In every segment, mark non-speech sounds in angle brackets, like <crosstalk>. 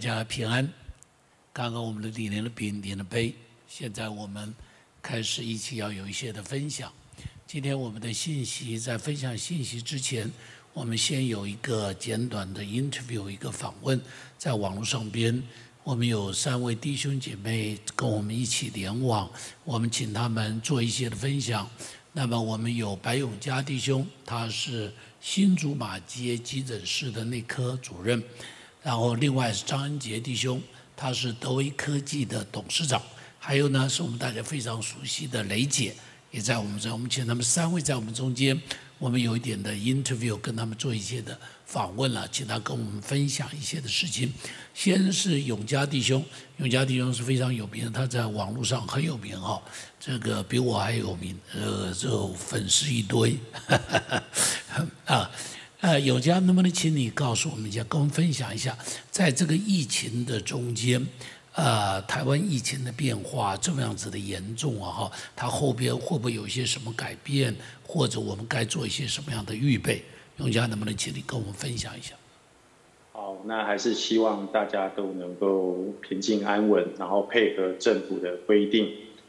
家平安。刚刚我们的李连的饼点了杯，现在我们开始一起要有一些的分享。今天我们的信息在分享信息之前，我们先有一个简短的 interview，一个访问，在网络上边，我们有三位弟兄姐妹跟我们一起联网，我们请他们做一些的分享。那么我们有白永嘉弟兄，他是新竹马街急诊室的内科主任，然后另外是张恩杰弟兄，他是德威科技的董事长，还有呢是我们大家非常熟悉的雷姐。也在我们这，我们请他们三位在我们中间，我们有一点的 interview，跟他们做一些的访问了，请他跟我们分享一些的事情。先是永嘉弟兄，永嘉弟兄是非常有名的，他在网络上很有名哈，这个比我还有名，呃，这粉丝一堆，<laughs> 啊，呃，永嘉能不能请你告诉我们一下，跟我们分享一下，在这个疫情的中间。呃，台湾疫情的变化这么样子的严重啊，哈，它后边会不会有一些什么改变，或者我们该做一些什么样的预备？永嘉能不能请你跟我们分享一下？好，那还是希望大家都能够平静安稳，然后配合政府的规定。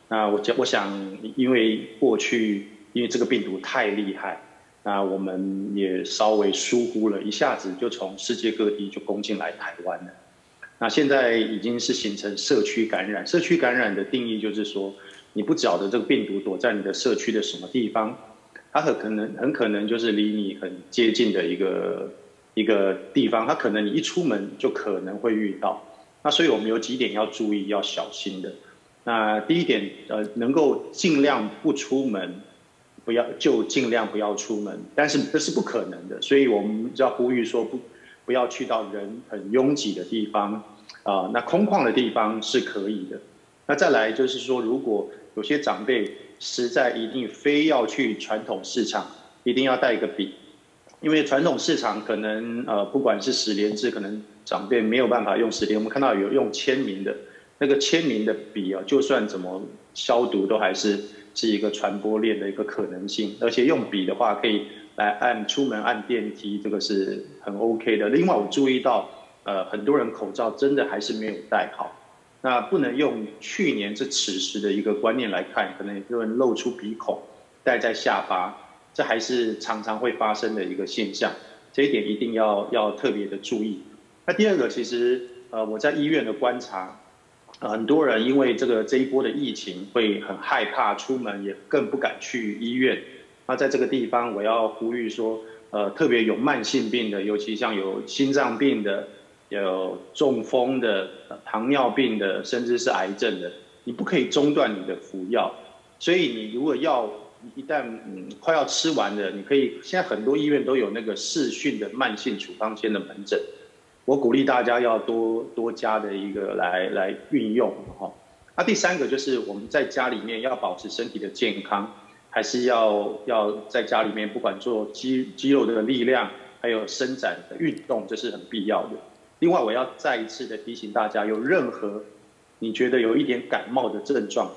那我我想，因为过去因为这个病毒太厉害，那我们也稍微疏忽了，一下子就从世界各地就攻进来台湾了。那现在已经是形成社区感染。社区感染的定义就是说，你不晓得这个病毒躲在你的社区的什么地方，它很可能很可能就是离你很接近的一个一个地方，它可能你一出门就可能会遇到。那所以我们有几点要注意、要小心的。那第一点，呃，能够尽量不出门，不要就尽量不要出门，但是这是不可能的，所以我们要呼吁说不。不要去到人很拥挤的地方，啊，那空旷的地方是可以的。那再来就是说，如果有些长辈实在一定非要去传统市场，一定要带一个笔，因为传统市场可能呃，不管是十连制，可能长辈没有办法用十连。我们看到有用签名的，那个签名的笔啊，就算怎么消毒，都还是是一个传播链的一个可能性。而且用笔的话，可以。来按出门按电梯，这个是很 OK 的。另外，我注意到，呃，很多人口罩真的还是没有戴好。那不能用去年这此时的一个观念来看，可能有人露出鼻孔，戴在下巴，这还是常常会发生的一个现象。这一点一定要要特别的注意。那第二个，其实呃，我在医院的观察，很多人因为这个这一波的疫情会很害怕出门，也更不敢去医院。那在这个地方，我要呼吁说，呃，特别有慢性病的，尤其像有心脏病的、有中风的、糖尿病的，甚至是癌症的，你不可以中断你的服药。所以你如果药一旦嗯快要吃完了，你可以现在很多医院都有那个视讯的慢性处方签的门诊，我鼓励大家要多多加的一个来来运用哈。那第三个就是我们在家里面要保持身体的健康。还是要要在家里面，不管做肌肌肉的力量，还有伸展的运动，这是很必要的。另外，我要再一次的提醒大家，有任何你觉得有一点感冒的症状，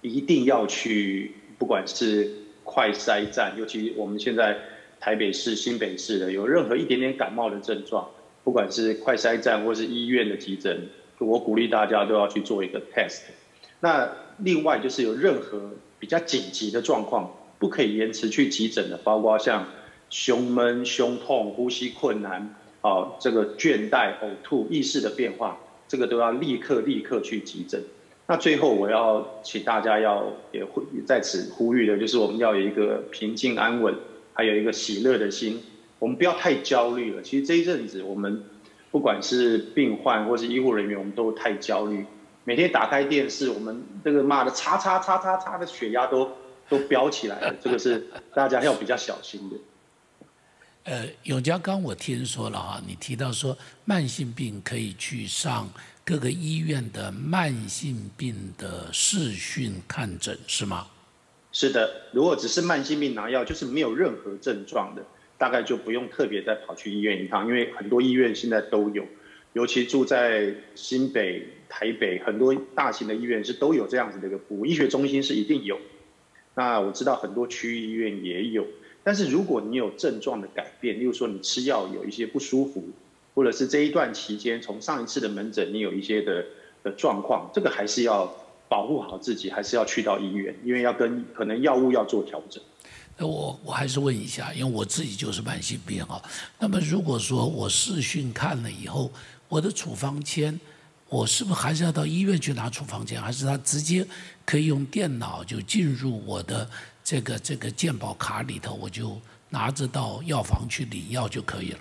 一定要去，不管是快筛站，尤其我们现在台北市、新北市的，有任何一点点感冒的症状，不管是快筛站或是医院的急诊，我鼓励大家都要去做一个 test。那另外就是有任何。比较紧急的状况，不可以延迟去急诊的，包括像胸闷、胸痛、呼吸困难，啊，这个倦怠、呕吐、意识的变化，这个都要立刻立刻去急诊。那最后我要请大家要也呼在此呼吁的，就是我们要有一个平静安稳，还有一个喜乐的心，我们不要太焦虑了。其实这一阵子，我们不管是病患或是医护人员，我们都太焦虑。每天打开电视，我们这个骂的叉叉叉叉叉的血压都 <laughs> 都飙起来了，这个是大家要比较小心的。呃，永嘉刚我听说了哈，你提到说慢性病可以去上各个医院的慢性病的视讯看诊是吗？是的，如果只是慢性病拿药，就是没有任何症状的，大概就不用特别再跑去医院一趟，因为很多医院现在都有。尤其住在新北、台北，很多大型的医院是都有这样子的一个服务，医学中心是一定有。那我知道很多区域医院也有，但是如果你有症状的改变，例如说你吃药有一些不舒服，或者是这一段期间从上一次的门诊你有一些的的状况，这个还是要保护好自己，还是要去到医院，因为要跟可能药物要做调整。我我还是问一下，因为我自己就是慢性病啊。那么如果说我视讯看了以后，我的处方签，我是不是还是要到医院去拿处方签，还是他直接可以用电脑就进入我的这个这个健保卡里头，我就拿着到药房去领药就可以了？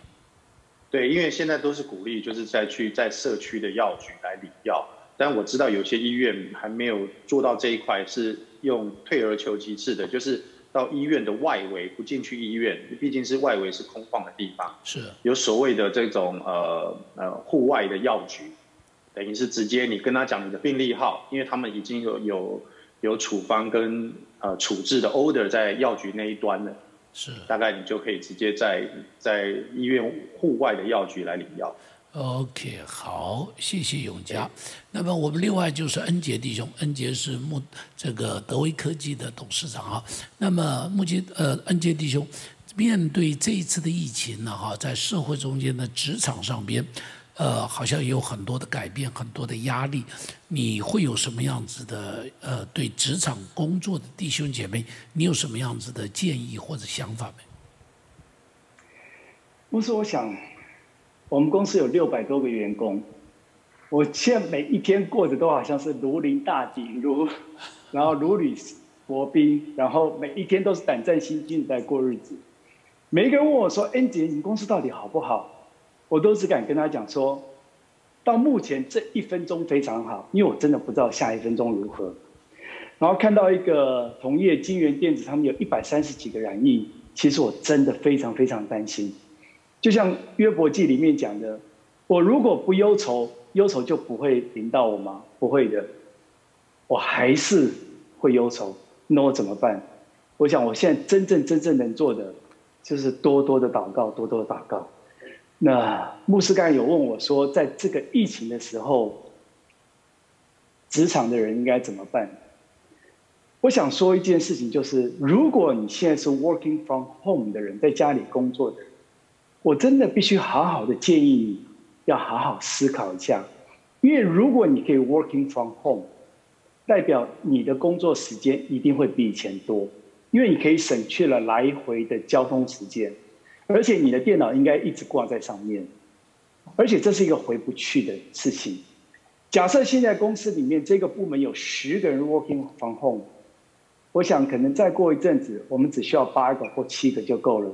对，因为现在都是鼓励，就是在去在社区的药局来领药，但我知道有些医院还没有做到这一块，是用退而求其次的，就是。到医院的外围，不进去医院，毕竟是外围是空旷的地方，是有所谓的这种呃呃户外的药局，等于是直接你跟他讲你的病历号，因为他们已经有有有处方跟呃处置的 order 在药局那一端了，是大概你就可以直接在在医院户外的药局来领药。OK，好，谢谢永嘉。那么我们另外就是恩杰弟兄，恩杰是目这个德威科技的董事长啊。那么目前呃，恩杰弟兄面对这一次的疫情呢，哈，在社会中间的职场上边，呃，好像有很多的改变，很多的压力。你会有什么样子的呃，对职场工作的弟兄姐妹，你有什么样子的建议或者想法没？不是，我想。我们公司有六百多个员工，我现在每一天过着都好像是如临大敌，如 <laughs> 然后如履薄冰，然后每一天都是胆战心惊在过日子。每一个人问我说：“恩杰，你公司到底好不好？”我都只敢跟他讲说：“到目前这一分钟非常好，因为我真的不知道下一分钟如何。”然后看到一个同业金源电子，他们有一百三十几个染疫，其实我真的非常非常担心。就像约伯记里面讲的，我如果不忧愁，忧愁就不会临到我吗？不会的，我还是会忧愁。那我怎么办？我想我现在真正真正能做的，就是多多的祷告，多多的祷告。那牧师刚才有问我说，在这个疫情的时候，职场的人应该怎么办？我想说一件事情，就是如果你现在是 working from home 的人，在家里工作的。我真的必须好好的建议你，要好好思考一下，因为如果你可以 working from home，代表你的工作时间一定会比以前多，因为你可以省去了来回的交通时间，而且你的电脑应该一直挂在上面，而且这是一个回不去的事情。假设现在公司里面这个部门有十个人 working from home，我想可能再过一阵子，我们只需要八个或七个就够了。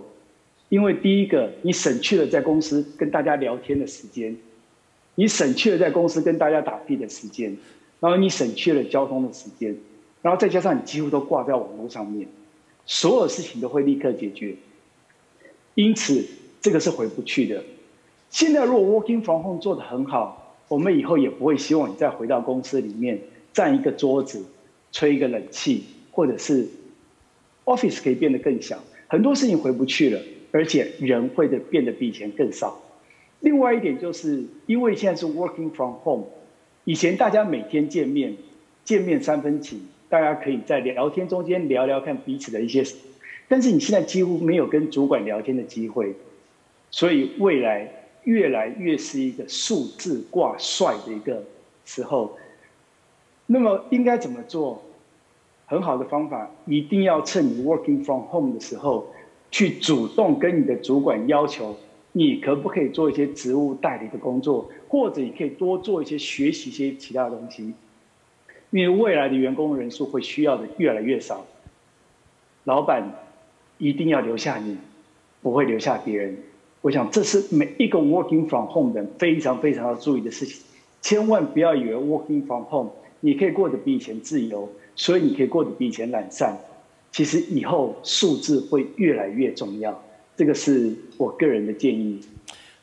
因为第一个，你省去了在公司跟大家聊天的时间，你省去了在公司跟大家打屁的时间，然后你省去了交通的时间，然后再加上你几乎都挂在网络上面，所有事情都会立刻解决。因此，这个是回不去的。现在如果 working from home 做的很好，我们以后也不会希望你再回到公司里面站一个桌子，吹一个冷气，或者是 office 可以变得更小，很多事情回不去了。而且人会的变得比以前更少。另外一点就是，因为现在是 working from home，以前大家每天见面，见面三分情，大家可以在聊天中间聊聊看彼此的一些，但是你现在几乎没有跟主管聊天的机会，所以未来越来越是一个数字挂帅的一个时候。那么应该怎么做？很好的方法，一定要趁你 working from home 的时候。去主动跟你的主管要求，你可不可以做一些职务代理的工作，或者你可以多做一些学习一些其他东西，因为未来的员工人数会需要的越来越少。老板一定要留下你，不会留下别人。我想这是每一个 working from home 的非常非常要注意的事情，千万不要以为 working from home 你可以过得比以前自由，所以你可以过得比以前懒散。其实以后数字会越来越重要，这个是我个人的建议。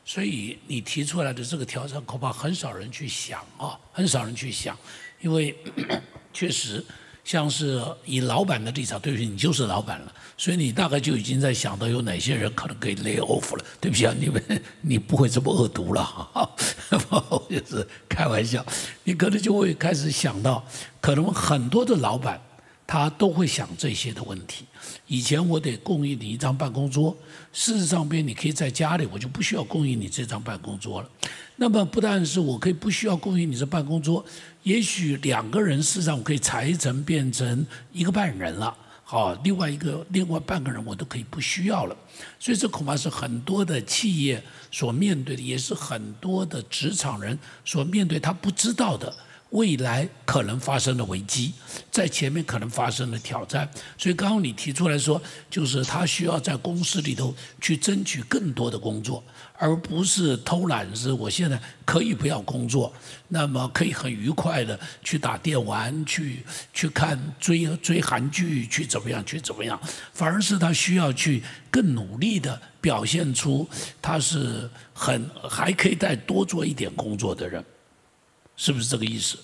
所以你提出来的这个挑战，恐怕很少人去想啊，很少人去想，因为 <coughs> 确实像是以老板的立场，对不起，你就是老板了，所以你大概就已经在想到有哪些人可能可以 lay off 了。对不起啊，你们你不会这么恶毒了哈哈我，<laughs> 就是开玩笑，你可能就会开始想到，可能很多的老板。他都会想这些的问题。以前我得供应你一张办公桌，事实上边你可以在家里，我就不需要供应你这张办公桌了。那么不但是我可以不需要供应你这办公桌，也许两个人事实上我可以裁成变成一个半人了。好，另外一个另外半个人我都可以不需要了，所以这恐怕是很多的企业所面对的，也是很多的职场人所面对他不知道的。未来可能发生的危机，在前面可能发生的挑战，所以刚刚你提出来说，就是他需要在公司里头去争取更多的工作，而不是偷懒，是我现在可以不要工作，那么可以很愉快的去打电玩，去去看追追韩剧，去怎么样，去怎么样，反而是他需要去更努力的表现出他是很还可以再多做一点工作的人。是不是这个意思？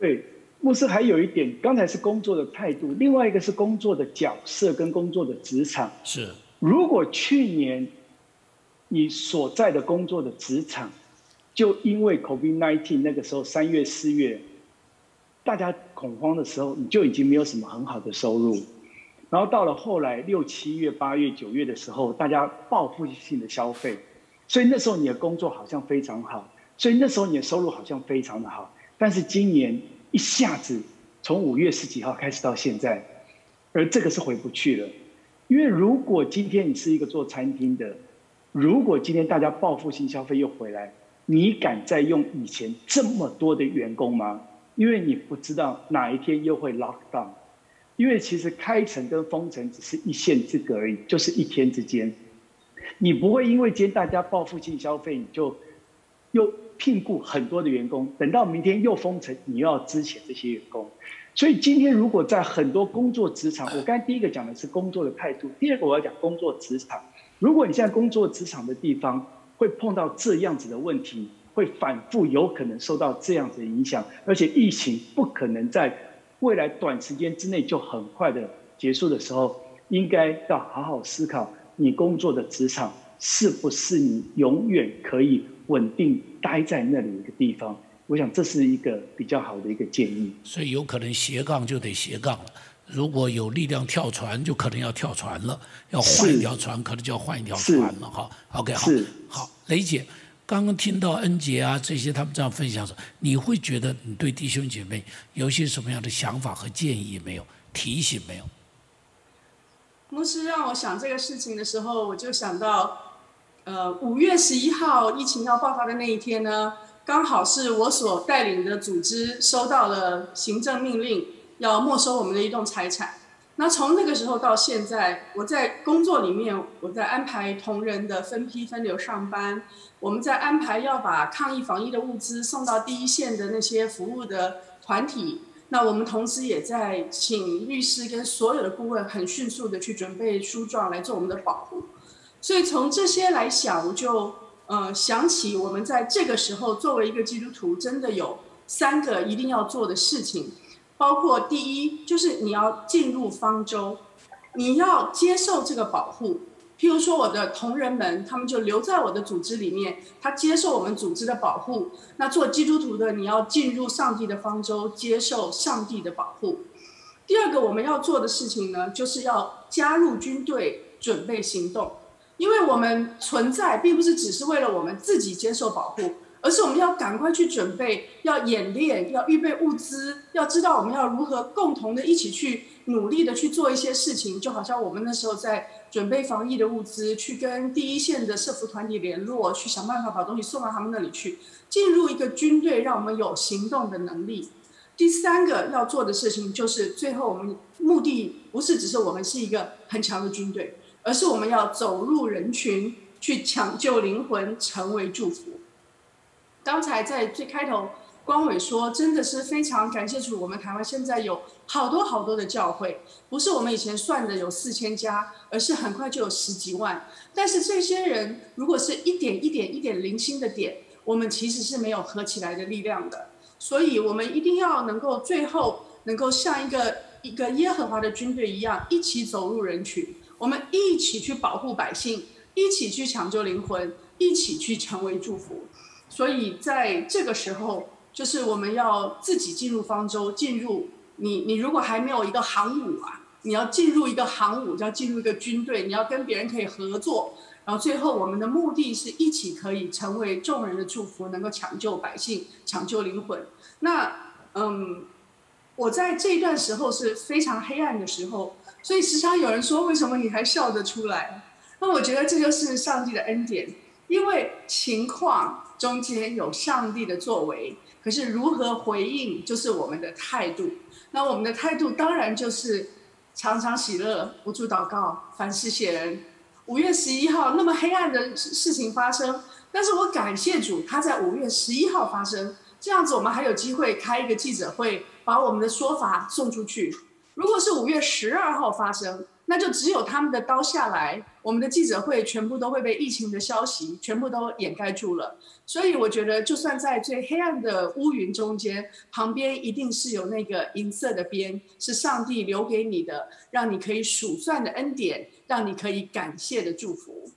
对，牧师还有一点，刚才是工作的态度，另外一个是工作的角色跟工作的职场。是，如果去年你所在的工作的职场，就因为 COVID-19 那个时候三月四月，大家恐慌的时候，你就已经没有什么很好的收入，然后到了后来六七月、八月、九月的时候，大家报复性的消费，所以那时候你的工作好像非常好。所以那时候你的收入好像非常的好，但是今年一下子从五月十几号开始到现在，而这个是回不去了。因为如果今天你是一个做餐厅的，如果今天大家报复性消费又回来，你敢再用以前这么多的员工吗？因为你不知道哪一天又会 lock down。因为其实开城跟封城只是一线之隔而已，就是一天之间，你不会因为今天大家报复性消费，你就又。聘雇很多的员工，等到明天又封城，你又要支遣这些员工。所以今天如果在很多工作职场，我刚才第一个讲的是工作的态度，第二个我要讲工作职场。如果你现在工作职场的地方会碰到这样子的问题，会反复有可能受到这样子的影响，而且疫情不可能在未来短时间之内就很快的结束的时候，应该要好好思考你工作的职场是不是你永远可以。稳定待在那里一个地方，我想这是一个比较好的一个建议。所以有可能斜杠就得斜杠了，如果有力量跳船，就可能要跳船了，要换一条船，可能就要换一条船了。哈，OK，好，好，雷姐，刚刚听到恩杰啊这些他们这样分享时，你会觉得你对弟兄姐妹有些什么样的想法和建议没有？提醒没有？牧师让我想这个事情的时候，我就想到。呃，五月十一号疫情要爆发的那一天呢，刚好是我所带领的组织收到了行政命令，要没收我们的一栋财产。那从那个时候到现在，我在工作里面，我在安排同仁的分批分流上班，我们在安排要把抗疫防疫的物资送到第一线的那些服务的团体。那我们同时也在请律师跟所有的顾问，很迅速的去准备书状来做我们的保护。所以从这些来想，我就呃想起我们在这个时候作为一个基督徒，真的有三个一定要做的事情，包括第一就是你要进入方舟，你要接受这个保护。譬如说我的同仁们，他们就留在我的组织里面，他接受我们组织的保护。那做基督徒的，你要进入上帝的方舟，接受上帝的保护。第二个我们要做的事情呢，就是要加入军队，准备行动。因为我们存在，并不是只是为了我们自己接受保护，而是我们要赶快去准备，要演练，要预备物资，要知道我们要如何共同的一起去努力的去做一些事情。就好像我们那时候在准备防疫的物资，去跟第一线的社服团体联络，去想办法把东西送到他们那里去，进入一个军队，让我们有行动的能力。第三个要做的事情，就是最后我们目的不是只是我们是一个很强的军队。而是我们要走入人群，去抢救灵魂，成为祝福。刚才在最开头，光伟说，真的是非常感谢主，我们台湾现在有好多好多的教会，不是我们以前算的有四千家，而是很快就有十几万。但是这些人，如果是一点一点一点零星的点，我们其实是没有合起来的力量的。所以，我们一定要能够最后能够像一个一个耶和华的军队一样，一起走入人群。我们一起去保护百姓，一起去抢救灵魂，一起去成为祝福。所以在这个时候，就是我们要自己进入方舟，进入你你如果还没有一个航母啊，你要进入一个航母，就要进入一个军队，你要跟别人可以合作，然后最后我们的目的是一起可以成为众人的祝福，能够抢救百姓，抢救灵魂。那嗯，我在这一段时候是非常黑暗的时候，所以时常有人说，为什么你还笑得出来？那我觉得这就是上帝的恩典，因为情况中间有上帝的作为，可是如何回应就是我们的态度。那我们的态度当然就是常常喜乐，不住祷告，凡事谢人。五月十一号那么黑暗的事情发生，但是我感谢主，他在五月十一号发生，这样子我们还有机会开一个记者会，把我们的说法送出去。如果是五月十二号发生，那就只有他们的刀下来，我们的记者会全部都会被疫情的消息全部都掩盖住了。所以我觉得，就算在最黑暗的乌云中间，旁边一定是有那个银色的边，是上帝留给你的，让你可以数算的恩典，让你可以感谢的祝福。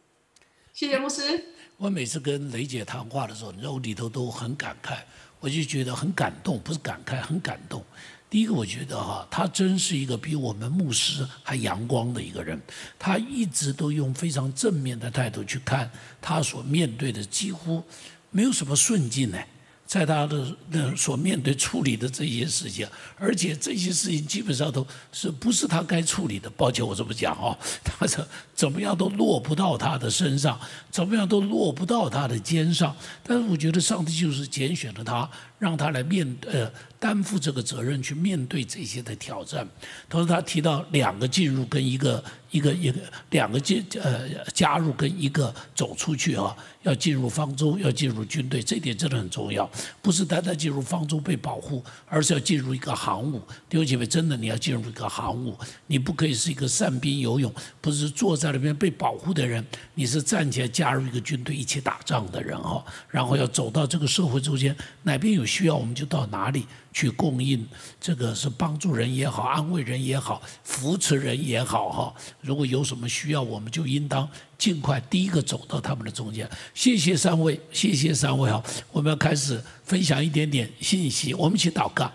谢谢牧师。我每次跟雷姐谈话的时候，你知道我里头都很感慨，我就觉得很感动，不是感慨，很感动。第一个，我觉得哈，他真是一个比我们牧师还阳光的一个人。他一直都用非常正面的态度去看他所面对的，几乎没有什么顺境呢。在他的那所面对处理的这些事情，而且这些事情基本上都是不是他该处理的。抱歉，我这么讲哦，<laughs> 他是怎么样都落不到他的身上，怎么样都落不到他的肩上。但是我觉得上帝就是拣选了他，让他来面呃担负这个责任，去面对这些的挑战。同时，他提到两个进入跟一个。一个一个两个进呃加入跟一个走出去啊，要进入方舟，要进入军队，这点真的很重要。不是单单进入方舟被保护，而是要进入一个航母。弟兄姐妹，真的你要进入一个航母，你不可以是一个善兵游泳，不是坐在那边被保护的人，你是站起来加入一个军队一起打仗的人哈。然后要走到这个社会中间，哪边有需要我们就到哪里。去供应，这个是帮助人也好，安慰人也好，扶持人也好，哈。如果有什么需要，我们就应当尽快第一个走到他们的中间。谢谢三位，谢谢三位哈。我们要开始分享一点点信息，我们一起祷告。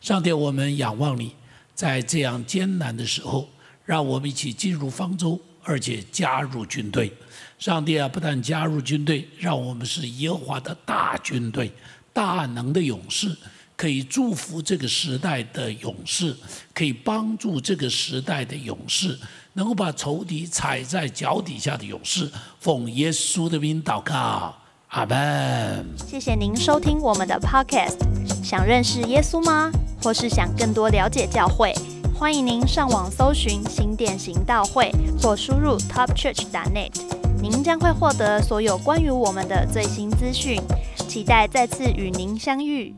上帝，我们仰望你，在这样艰难的时候，让我们一起进入方舟，而且加入军队。上帝啊，不但加入军队，让我们是耶和华的大军队，大能的勇士。可以祝福这个时代的勇士，可以帮助这个时代的勇士，能够把仇敌踩在脚底下的勇士，奉耶稣的名祷告，阿门。谢谢您收听我们的 Podcast。想认识耶稣吗？或是想更多了解教会？欢迎您上网搜寻新店行道会，或输入 topchurch.net，您将会获得所有关于我们的最新资讯。期待再次与您相遇。